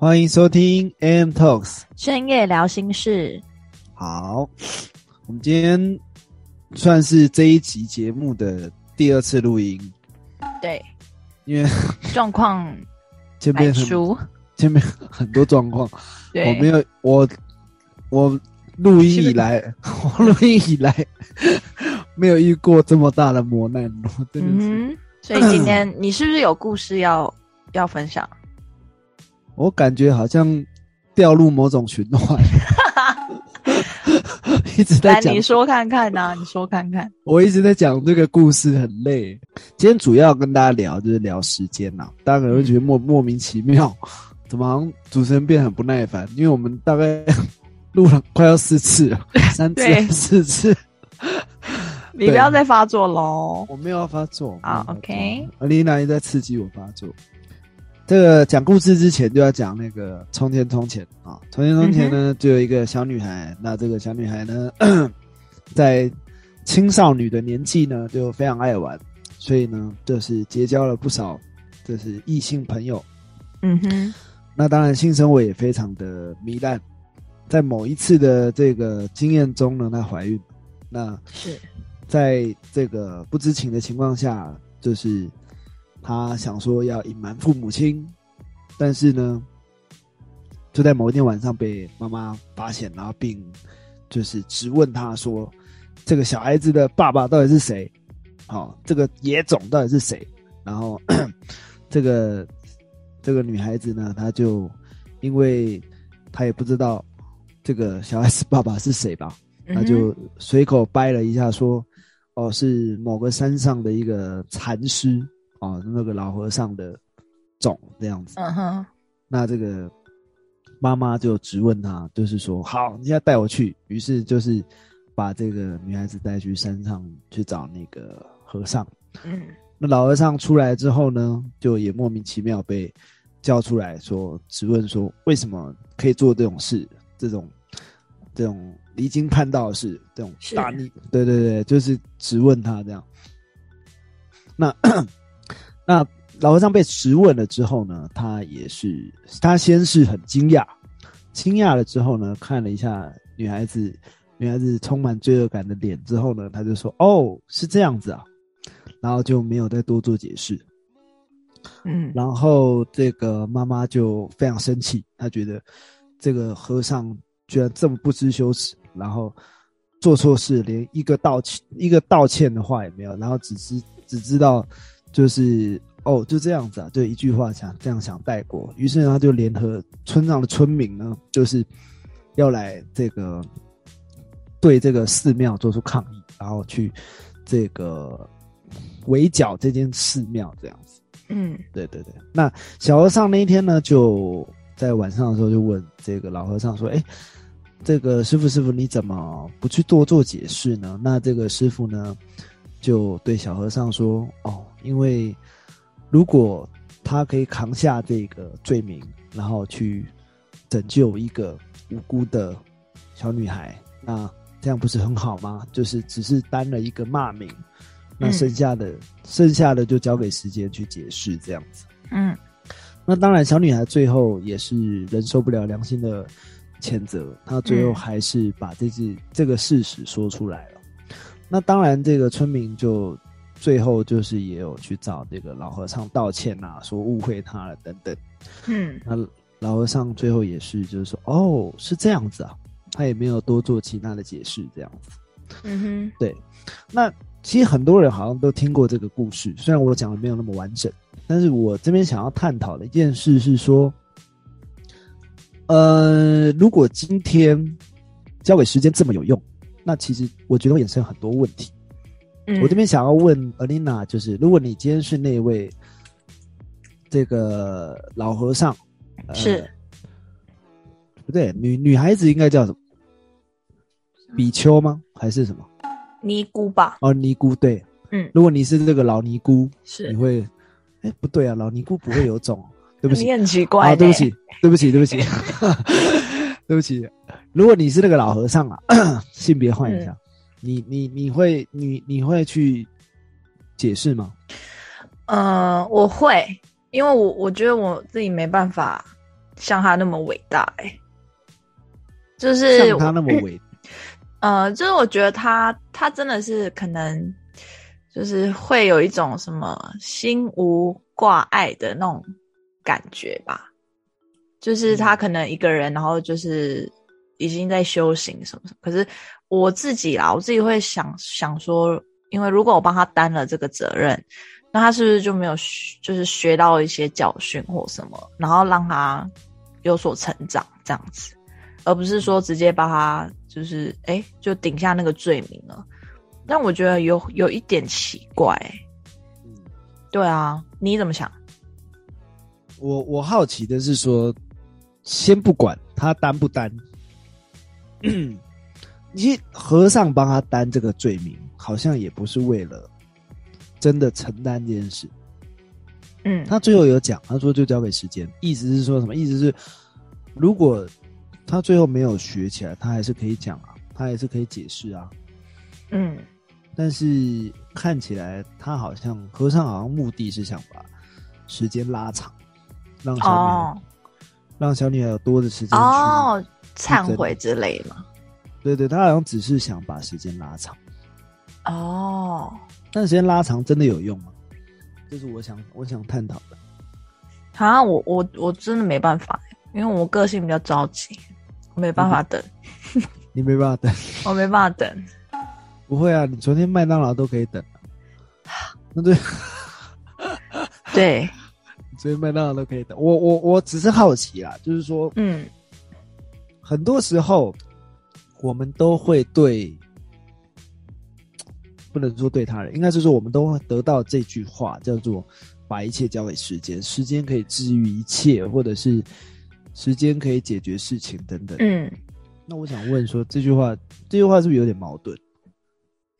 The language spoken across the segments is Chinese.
欢迎收听 AM Talks。深夜聊心事，好，我们今天算是这一集节目的第二次录音，对，因为 状况前面很百出，前面很多状况，对，我没有我我录音以来，我录音以来 没有遇过这么大的磨难，我真的是，嗯，所以今天你是不是有故事要要分享？我感觉好像掉入某种循环，一直在来，讲你说看看呐、你说看看。我一直在讲这个故事，很累。今天主要跟大家聊就是聊时间呐、大家可能会觉得莫莫名其妙，怎么好像主持人变得很不耐烦？因为我们大概 录了快要四次了，三次四次，你不要再发作喽。我没有要发作。好没有发作，OK 阿丽娜也在刺激我发作。这个讲故事之前就要讲那个从前从前啊，从前从前呢，就有一个小女孩。那这个小女孩呢，在青少女的年纪呢，就非常爱玩，所以呢，就是结交了不少就是异性朋友。嗯哼，那当然，性生活也非常的糜烂。在某一次的这个经验中呢，她怀孕。那是，在这个不知情的情况下，就是他想说要隐瞒父母亲，但是呢，就在某一天晚上被妈妈发现，然后并就是质问他说：“这个小孩子的爸爸到底是谁？好、这个野种到底是谁？”然后 这个这个女孩子呢，她就因为她也不知道这个小孩子爸爸是谁吧，她就随口掰了一下说：“哦，是某个山上的一个禅师哦，那个老和尚的种这样子。嗯哼，那这个妈妈就质问他，就是说：“好，你现在带我去。”于是就是把这个女孩子带去山上去找那个和尚。嗯那老和尚出来之后呢，就也莫名其妙被叫出来说，质问说为什么可以做这种事，这种这种离经叛道的事，这种大逆，对对对，就是质问他这样。那那老和尚被质问了之后呢，他也是他先是很惊讶，惊讶了之后呢，看了一下女孩子女孩子充满罪恶感的脸之后呢，他就说：“哦，是这样子啊。”然后就没有再多做解释。嗯然后这个妈妈就非常生气，她觉得这个和尚居然这么不知羞耻，然后做错事连一个道歉一个道歉的话也没有，然后只知只知道就是哦就这样子啊，就一句话想这样想带过，于是呢他就联合村上的村民呢，就是要来这个对这个寺庙做出抗议，然后去这个围剿这间寺庙这样子。嗯对对对，那小和尚那一天呢，就在晚上的时候就问这个老和尚说：“哎，这个师傅师傅，你怎么不去多做解释呢？”那这个师傅呢，就对小和尚说：“哦，因为如果他可以扛下这个罪名，然后去拯救一个无辜的小女孩，那这样不是很好吗？就是只是担了一个骂名。”那嗯剩下的、剩下的就交给时间去解释，这样子。嗯那当然，小女孩最后也是忍受不了良心的谴责，她最后嗯还是把这件这个事实说出来了。那当然，这个村民就最后就是也有去找这个老和尚道歉啊，说误会他了等等。嗯那老和尚最后也是就是说，哦，是这样子啊，他也没有多做其他的解释，这样子。嗯哼对，那其实很多人好像都听过这个故事，虽然我讲的没有那么完整，但是我这边想要探讨的一件事是说，呃，如果今天交给时间这么有用，那其实我觉得会衍生很多问题。哼，我这边想要问 Alina，就是如果你今天是那位这个老和尚，呃、是不对？女女孩子应该叫什么？比丘吗？还是什么？尼姑吧，哦，尼姑对，嗯如果你是这个老尼姑，是你，会，哎，不对啊，老尼姑不会有种，对不起你，很奇怪、啊，对不起，，对不起，对不起，对不起。如果你是那个老和尚啊，性别换一下，你你你会你你会去解释吗？呃，我会，因为我我觉得我自己没办法像他那么伟大哎、就是像他那么伟，呃，就是我觉得他他真的是可能就是会有一种什么心无挂碍的那种感觉吧，就是他可能一个人，然后就是已经在修行什么什么。可是我自己啦，我自己会想想说，因为如果我帮他担了这个责任，那他是不是就没有学就是学到一些教训或什么，然后让他有所成长这样子？而不是说直接把他就是哎、诶就顶下那个罪名了。但我觉得有有一点奇怪、嗯对啊，你怎么想？我我好奇的是说，先不管他担不担，其实和尚帮他担这个罪名，好像也不是为了真的承担这件事。嗯，他最后有讲，他说就交给时间，意思是说什么？意思是如果他最后没有学起来，他还是可以讲啊，他还是可以解释啊。嗯但是看起来他好像和尚好像目的是想把时间拉长，让小女孩、哦让小女孩有多的时间去。哦，忏悔之类嘛。对对，他好像只是想把时间拉长，哦，但时间拉长真的有用吗？这是我想我想探讨的。好像我我我真的没办法，因为我个性比较着急，我没办法等，你没办法等，我没办法等。不会啊，你昨天麦当劳都可以等啊。那对，对，昨天麦当劳都可以等。我我我只是好奇啦，就是说，嗯很多时候我们都会对，不能说对他人，应该是说我们都会得到这句话，叫做“把一切交给时间”，时间可以治愈一切，或者是时间可以解决事情等等。嗯。那我想问说，这句话这句话是不是有点矛盾？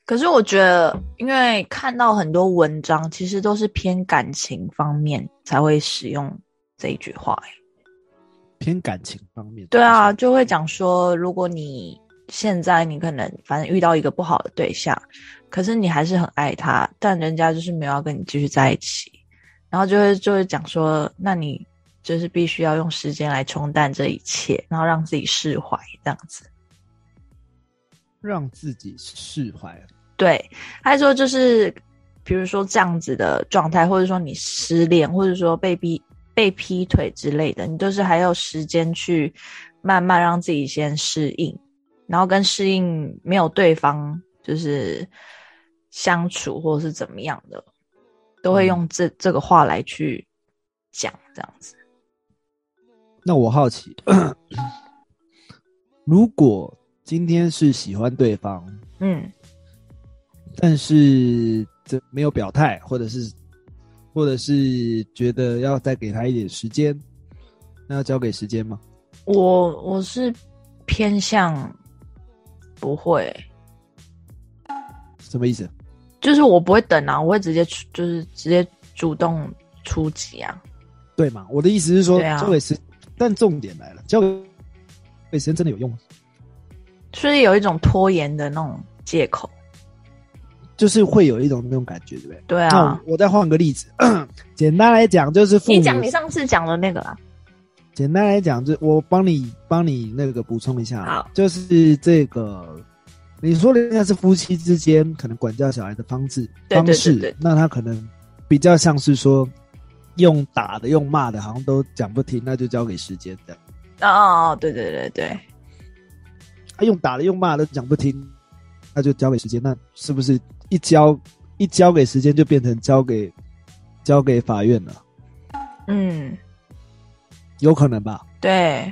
可是我觉得，因为看到很多文章，其实都是偏感情方面才会使用这一句话、欸。偏感情方面？对啊，就会讲说，如果你现在你可能反正遇到一个不好的对象，可是你还是很爱他，但人家就是没有要跟你继续在一起，然后就会就会讲说，那你就是必须要用时间来冲淡这一切，然后让自己释怀，这样子。让自己释怀。对，他说就是，比如说这样子的状态，或者说你失恋，或者说被逼被劈腿之类的，你都是还有时间去慢慢让自己先适应，然后跟适应没有对方就是相处或者是怎么样的，都会用这、这个话来去讲这样子。那我好奇，如果今天是喜欢对方，嗯但是这没有表态，或者是或者是觉得要再给他一点时间，那要交给时间吗？我我是偏向不会。什么意思？就是我不会等啊，我会直接出，就是直接主动出击啊。对嘛？我的意思是说，交给时，但重点来了，交给时间真的有用吗？就是有一种拖延的那种借口。就是会有一种那种感觉，对不对？对啊，我我再换个例子，简单来讲就是父母你讲你上次讲的那个啦。简单来讲，就我帮你帮你那个补充一下，好，就是这个，你说的应该是夫妻之间可能管教小孩的方式方式，那他可能比较像是说用打的、用骂的，好像都讲不听，那就交给时间的；哦哦，哦对对对对，啊，用打的、用骂的讲不听，那就交给时间。那是不是一交一交给时间，就变成交给交给法院了？嗯，有可能吧？对，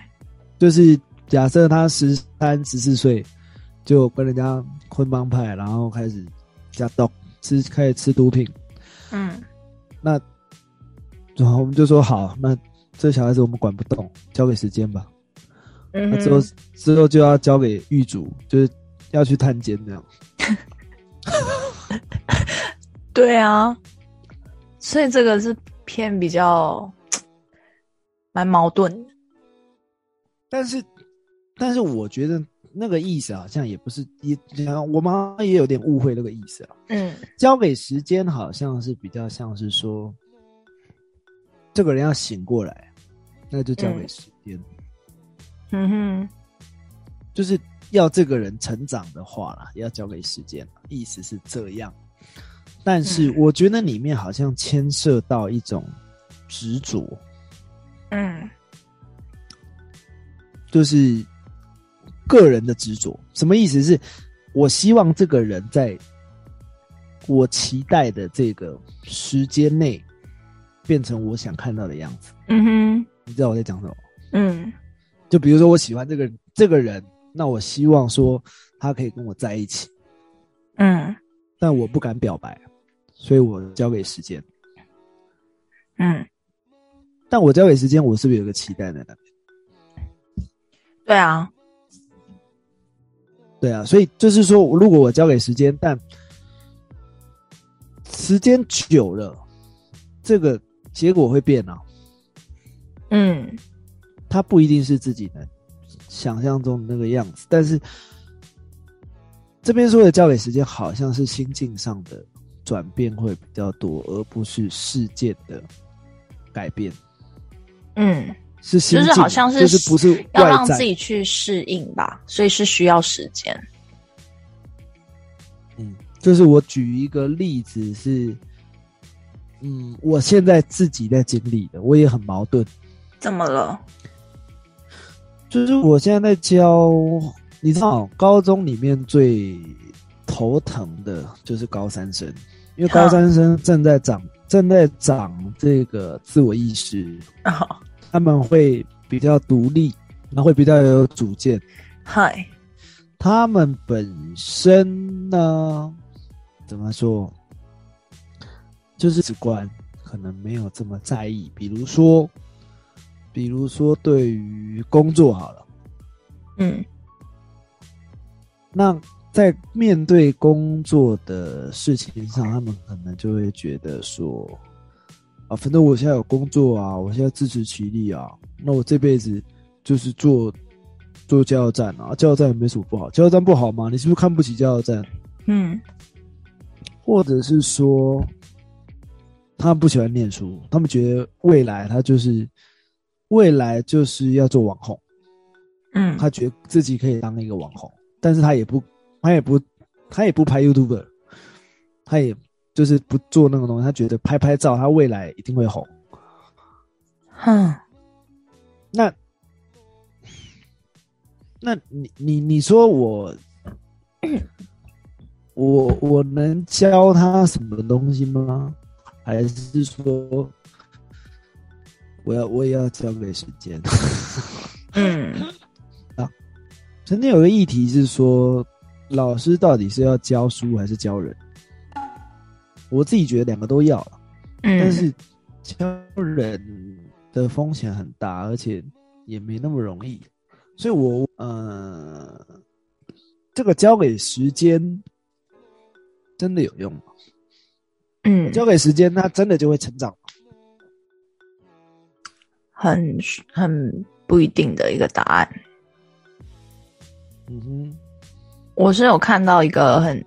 就是假设他十三、十四岁就跟人家混帮派，然后开始加毒吃，开始吃毒品，嗯那然后我们就说好，那这小孩子我们管不动，交给时间吧。嗯那之后，之后就要交给狱主，就是要去探监这样。对啊，所以这个是偏比较 蛮矛盾的。但是，但是我觉得那个意思好像也不是也，我们好像也有点误会那个意思啊。嗯交给时间好像是比较像是说，这个人要醒过来，那就交给时间。嗯哼，就是要这个人成长的话啦，要交给时间，意思是这样。但是我觉得里面好像牵涉到一种执着，嗯就是个人的执着。什么意思是？我希望这个人在我期待的这个时间内变成我想看到的样子。嗯哼，你知道我在讲什么？嗯就比如说我喜欢这个这个人，那我希望说他可以跟我在一起，嗯但我不敢表白，所以我交给时间。嗯，但我交给时间，我是不是有个期待在那边？对啊，对啊，所以就是说，如果我交给时间，但时间久了，这个结果会变啊。嗯它不一定是自己能想象中的那个样子，但是这边说的交给时间，好像是心境上的转变会比较多，而不是事件的改变。嗯，是，就是好像是就是不是要让自己去适应吧，所以是需要时间。嗯，就是我举一个例子是，嗯，我现在自己在经历的，我也很矛盾。怎么了？就是我现在在教，你知道，高中里面最头疼的就是高三生，因为高三生正在长，正在长这个自我意识，哦，他们会比较独立，然后会比较有主见。嗨，他们本身呢，怎么说，就是直观，可能没有这么在意。比如说，比如说对于工作好了，嗯。那在面对工作的事情上，他们可能就会觉得说，啊，反正我现在有工作啊，我现在自食其力啊，那我这辈子就是做做加油站啊，加油站也没什么不好，加油站不好吗？你是不是看不起加油站？嗯或者是说，他们不喜欢念书，他们觉得未来他就是未来就是要做网红，嗯，他觉得自己可以当一个网红，但是他也不，他也不，他也不拍 YouTuber，他也就是不做那个东西，他觉得拍拍照，他未来一定会红。哼，那，那你你你说我，我我能教他什么东西吗？还是说，我要我也要交给时间？嗯啊曾经有个议题是说，老师到底是要教书还是教人？我自己觉得两个都要但是教人的风险很大，而且也没那么容易，所以我呃，这个交给时间真的有用吗？嗯交给时间，他真的就会成长吗？很很不一定的一个答案。嗯哼，我是有看到一个很，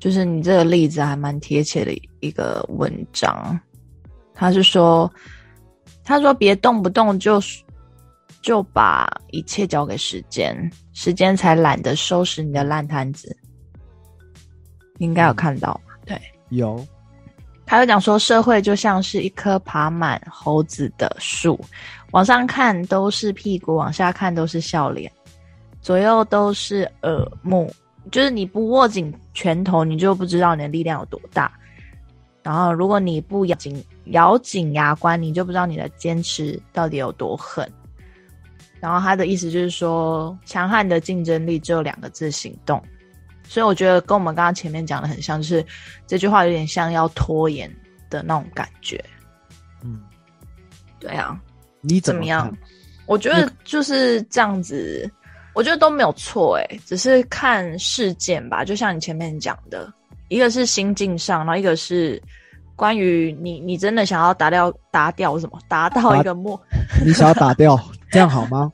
就是你这个例子还蛮贴切的一个文章，他是说，他说别动不动就就把一切交给时间，时间才懒得收拾你的烂摊子。你应该有看到吧？对，有，他就讲说，社会就像是一棵爬满猴子的树，往上看都是屁股，往下看都是笑脸，左右都是耳目。就是你不握紧拳头，你就不知道你的力量有多大。然后，如果你不咬紧咬紧牙关，你就不知道你的坚持到底有多狠。然后他的意思就是说，强悍的竞争力只有两个字：行动。所以我觉得跟我们刚刚前面讲的很像，就是这句话有点像要拖延的那种感觉。嗯，对啊，你怎么怎么样？我觉得就是这样子，我觉得都没有错诶，只是看事件吧。就像你前面讲的，一个是心境上，然后一个是关于你，你真的想要达掉达掉什么，达到一个目，你想要打掉，这样好吗？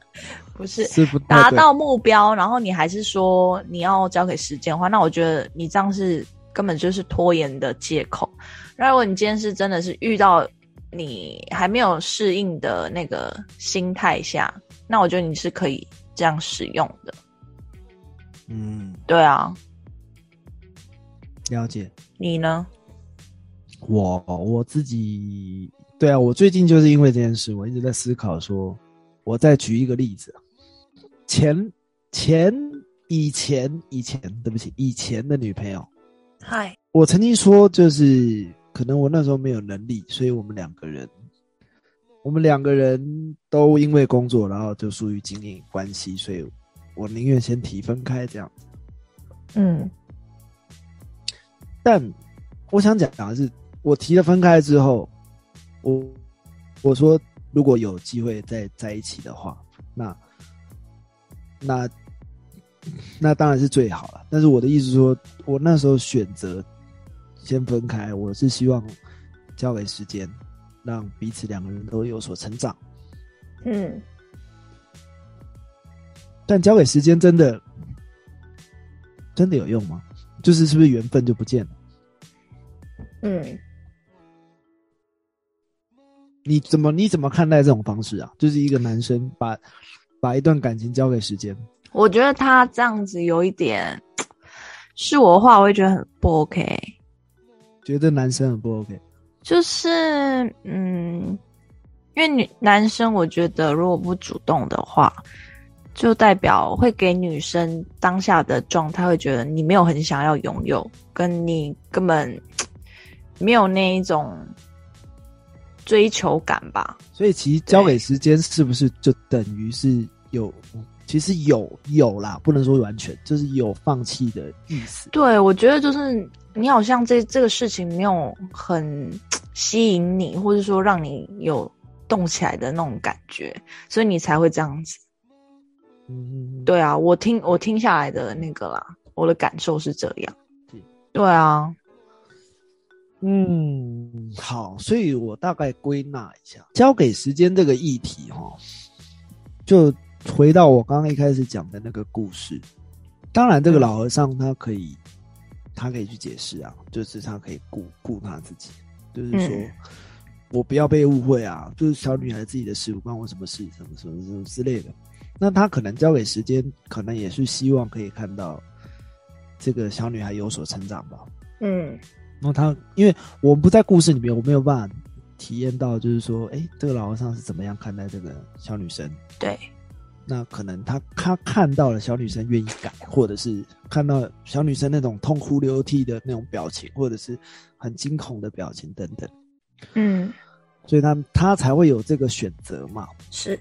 不是是不达到目标，然后你还是说你要交给时间的话，那我觉得你这样是根本就是拖延的借口。那如果你今天是真的是遇到你还没有适应的那个心态下，那我觉得你是可以这样使用的。嗯，对啊，了解。你呢？我我自己，对啊，我最近就是因为这件事，我一直在思考说，我再举一个例子，前前以前以前，对不起，以前的女朋友，嗨，我曾经说，就是可能我那时候没有能力，所以我们两个人，我们两个人都因为工作，然后就属于经营关系，所以我宁愿先提分开这样。嗯但我想讲的是，我提了分开之后，我我说如果有机会再在一起的话，那那那当然是最好了。但是我的意思是说，我那时候选择先分开，我是希望交给时间，让彼此两个人都有所成长。嗯，但交给时间真的真的有用吗？就是是不是缘分就不见了？嗯，你怎么你怎么看待这种方式啊？就是一个男生把把一段感情交给时间，我觉得他这样子有一点，是我的话，我会觉得很不 OK。觉得男生很不 OK。就是嗯，因为女男生，我觉得如果不主动的话，就代表会给女生当下的状态，会觉得你没有很想要拥有，跟你根本没有那一种追求感吧。所以其实交给时间是不是就等于是有，其实有有啦，不能说完全，就是有放弃的意思。对，我觉得就是你好像这这个事情没有很吸引你，或者说让你有动起来的那种感觉，所以你才会这样子。嗯，对啊，我听我听下来的那个啦，我的感受是这样是。对啊，嗯，好，所以我大概归纳一下，交给时间这个议题哈，就回到我刚刚一开始讲的那个故事。当然，这个老和尚他可以，他可以去解释啊，就是他可以顾顾他自己，就是说、嗯我不要被误会啊，就是小女孩自己的事，不关我什么事，什么什么什么之类的。那他可能交给时间，可能也是希望可以看到这个小女孩有所成长吧。嗯然后他，因为我们不在故事里面，我没有办法体验到，就是说，哎，这个老和尚是怎么样看待这个小女生？对，那可能他他看到了小女生愿意改，或者是看到小女生那种痛哭流涕的那种表情，或者是很惊恐的表情等等，嗯所以他他才会有这个选择嘛。是，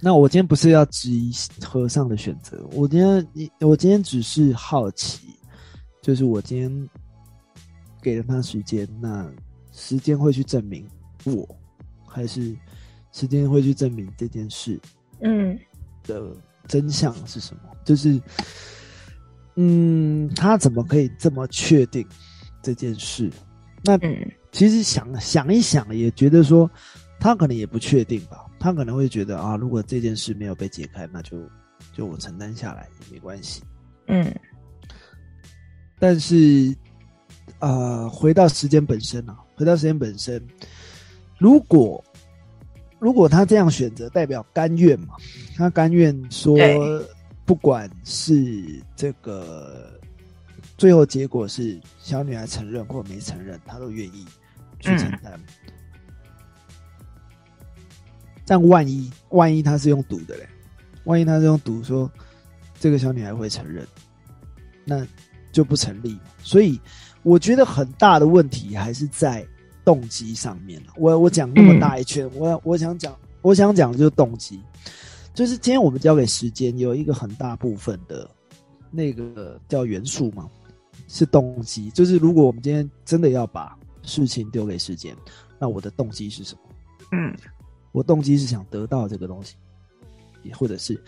那我今天不是要质疑和尚的选择，我今天你我今天只是好奇，就是我今天给了他时间，那时间会去证明我，还是时间会去证明这件事嗯的真相是什么？就是，嗯，他怎么可以这么确定这件事？那嗯其实想想一想，也觉得说他可能也不确定吧。他可能会觉得啊，如果这件事没有被解开，那就就我承担下来也没关系。嗯但是，呃，回到时间本身啊，回到时间本身，如果如果他这样选择，代表甘愿嘛？他甘愿说，不管是这个最后结果是小女孩承认或没承认，他都愿意去承担。但万一万一他是用赌的嘞？万一他是用赌说这个小女孩会承认，那就不成立。所以我觉得很大的问题还是在动机上面了。我我讲那么大一圈，我我想讲，我想讲的就是动机，就是今天我们交给时间有一个很大部分的那个叫元素嘛，是动机。就是如果我们今天真的要把事情丢给时间，那我的动机是什么？嗯我动机是想得到这个东西，也或者是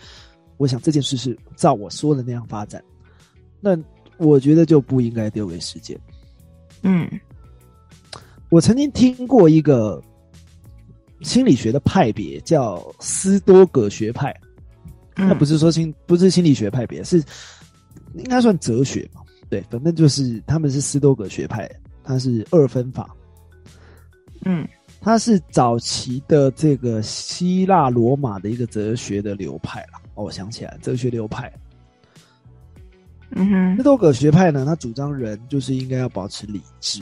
我想这件事是照我说的那样发展，那我觉得就不应该丢给时间。嗯我曾经听过一个心理学的派别叫斯多葛学派，嗯，那不是说心不是心理学派别，是应该算哲学嘛？对，反正就是他们是斯多葛学派，它是二分法。嗯它是早期的这个希腊罗马的一个哲学的流派了。哦，我想起来，哲学流派。嗯哼斯多葛学派呢，他主张人就是应该要保持理智，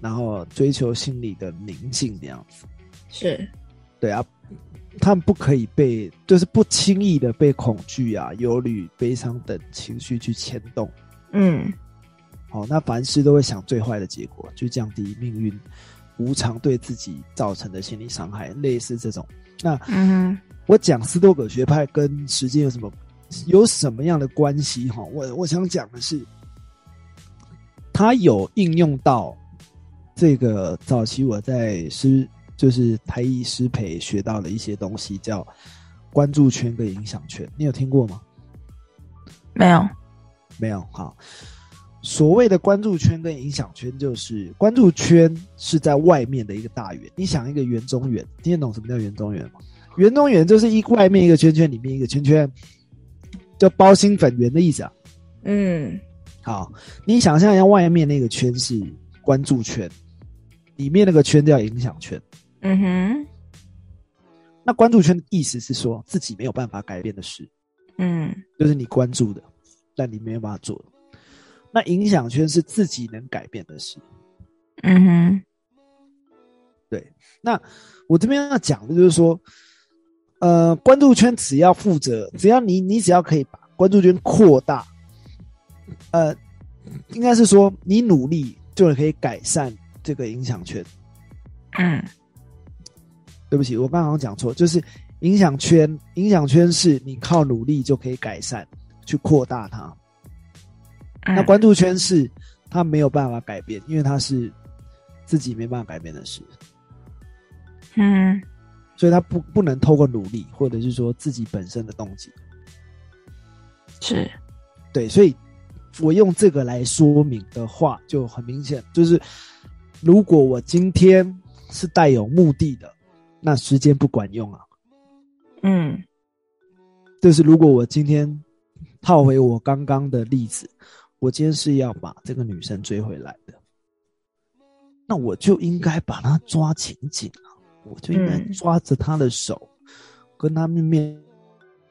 然后追求心理的宁静这样子。是，对啊，他们不可以被，就是不轻易的被恐惧啊、忧虑、悲伤等情绪去牵动。嗯好、那凡事都会想最坏的结果，去降低命运无常对自己造成的心理伤害，类似这种。那嗯我讲斯多葛学派跟时间有什么有什么样的关系？哈，我我想讲的是，它有应用到这个早期我在师就是台艺师培学到的一些东西，叫关注圈跟影响圈。你有听过吗？没有，没有。好，所谓的关注圈跟影响圈，就是关注圈是在外面的一个大圆。你想一个圆中圆，听得懂什么叫圆中圆吗？圆中圆就是一外面一个圈圈，里面一个圈圈，就包心粉圆的意思啊。嗯好，你想象一下，外面那个圈是关注圈，里面那个圈叫影响圈。嗯哼那关注圈的意思是说自己没有办法改变的事，嗯就是你关注的，但你没有办法做的。那影响圈是自己能改变的事。嗯哼对那我这边要讲的就是说，呃，关注圈只要负责，只要你你只要可以把关注圈扩大，呃，应该是说你努力就可以改善这个影响圈。嗯对不起，我刚刚讲错，就是影响圈，影响圈是你靠努力就可以改善，去扩大它。嗯，那关注圈是它没有办法改变，因为它是自己没办法改变的事，嗯所以它不不能透过努力，或者是说自己本身的动机。是对，所以我用这个来说明的话，就很明显，就是如果我今天是带有目的的，那时间不管用啊。嗯就是如果我今天套回我刚刚的例子，我今天是要把这个女生追回来的，那我就应该把她抓紧紧啊，我就应该嗯抓着她的手，跟她面面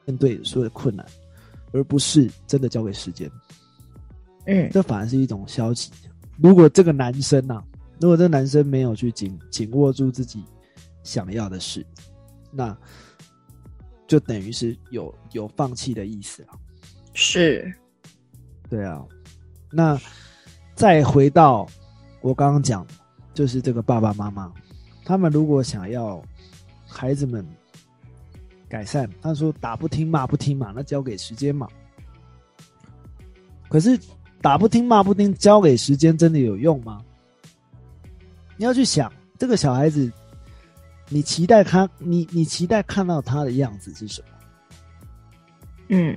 面对所有的困难，而不是真的交给时间。嗯这反而是一种消极。如果这个男生呐、如果这男生没有去紧紧握住自己想要的事，那就等于是有有放弃的意思了。是对啊，那再回到我刚刚讲，就是这个爸爸妈妈，他们如果想要孩子们改善，他说打不听骂不听嘛，那交给时间嘛。可是打不听骂不听，交给时间真的有用吗？你要去想，这个小孩子，你期待他，你你期待看到他的样子是什么？嗯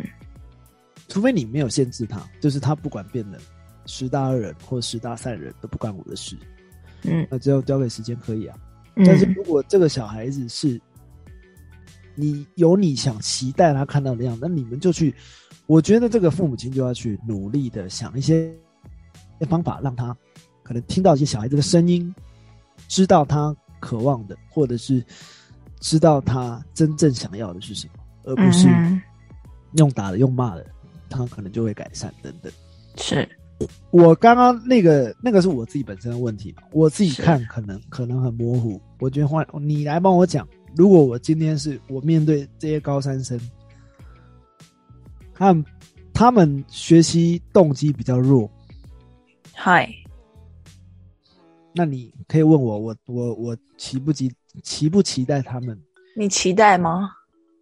除非你没有限制他，就是他不管变得十大恶人或十大善人都不关我的事，嗯那只有交给时间可以啊。嗯，但是如果这个小孩子是你有你想期待他看到的样子，那你们就去，我觉得这个父母亲就要去努力的想一些方法，让他可能听到一些小孩子的声音，知道他渴望的，或者是知道他真正想要的是什么，而不是嗯用打的、用骂的，他可能就会改善等等。是。我刚刚那个那个是我自己本身的问题嘛，我自己看可能可能很模糊。我觉得换你来帮我讲，如果我今天是我面对这些高三生，他们他们学习动机比较弱，嗨，那你可以问我，我我我期不期期不期待他们？你期待吗？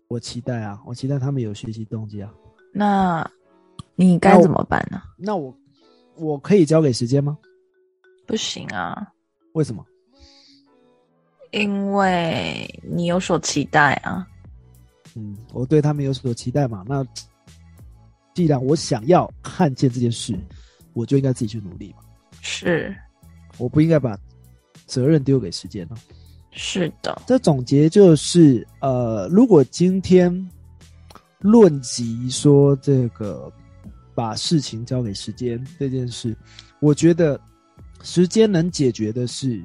我期待啊，我期待他们有学习动机啊。那你该怎么办呢？那我我可以交给时间吗？不行啊，为什么？因为你有所期待啊。嗯，我对他们有所期待嘛。那既然我想要看见这件事，我就应该自己去努力嘛。是我不应该把责任丢给时间了。是的，这总结就是，呃，如果今天论及说这个把事情交给时间这件事，我觉得时间能解决的是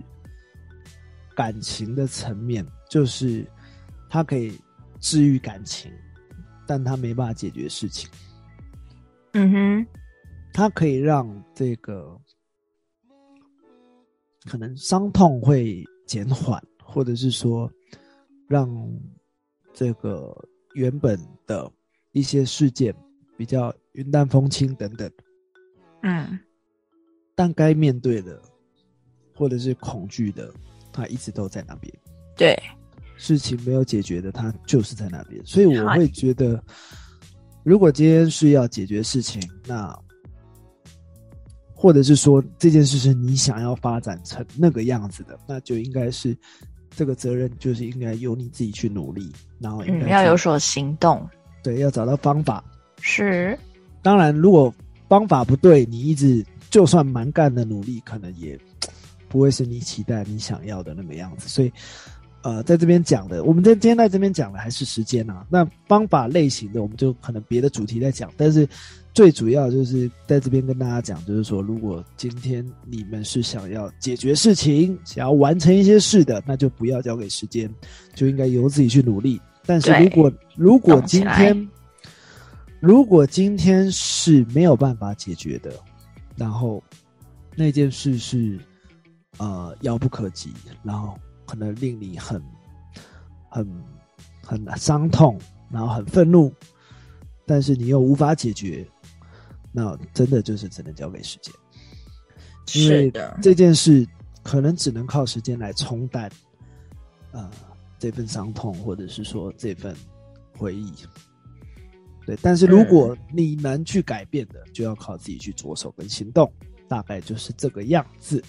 感情的层面，就是它可以治愈感情，但它没办法解决事情。嗯哼，它可以让这个可能伤痛会减缓，或者是说让这个原本的一些事件比较云淡风轻等等。嗯，但该面对的或者是恐惧的，它一直都在那边。对，事情没有解决的，它就是在那边。所以我嗨会觉得，如果今天是要解决事情，那或者是说这件事是你想要发展成那个样子的，那就应该是这个责任就是应该由你自己去努力，然后要有所行动。对，要找到方法。是，当然，如果方法不对，你一直就算蛮干的努力，可能也不会是你期待你想要的那个样子。所以，呃，在这边讲的，我们在今天在这边讲的还是时间啊。那方法类型的，我们就可能别的主题在讲。但是最主要就是在这边跟大家讲，就是说，如果今天你们是想要解决事情，想要完成一些事的，那就不要交给时间，就应该由自己去努力。但是如果如果今天如果今天是没有办法解决的，然后那件事是呃遥不可及，然后可能令你很很很伤痛，然后很愤怒，但是你又无法解决，那真的就是只能交给时间。因为是的，这件事可能只能靠时间来冲淡，呃，这份伤痛，或者是说这份回忆。对，但是如果你能去改变的，就要靠自己去着手跟行动，大概就是这个样子。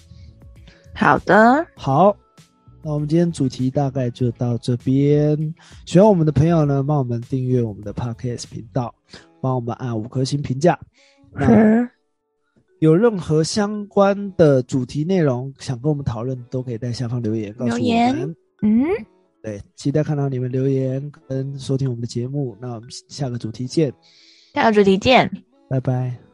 好的，好，那我们今天主题大概就到这边。喜欢我们的朋友呢，帮我们订阅我们的 Podcast 频道，帮我们按五颗星评价。那是，有任何相关的主题内容想跟我们讨论，都可以在下方留言告诉我们。嗯，对，期待看到你们留言跟收听我们的节目。那我们下个主题见，下个主题见。拜拜。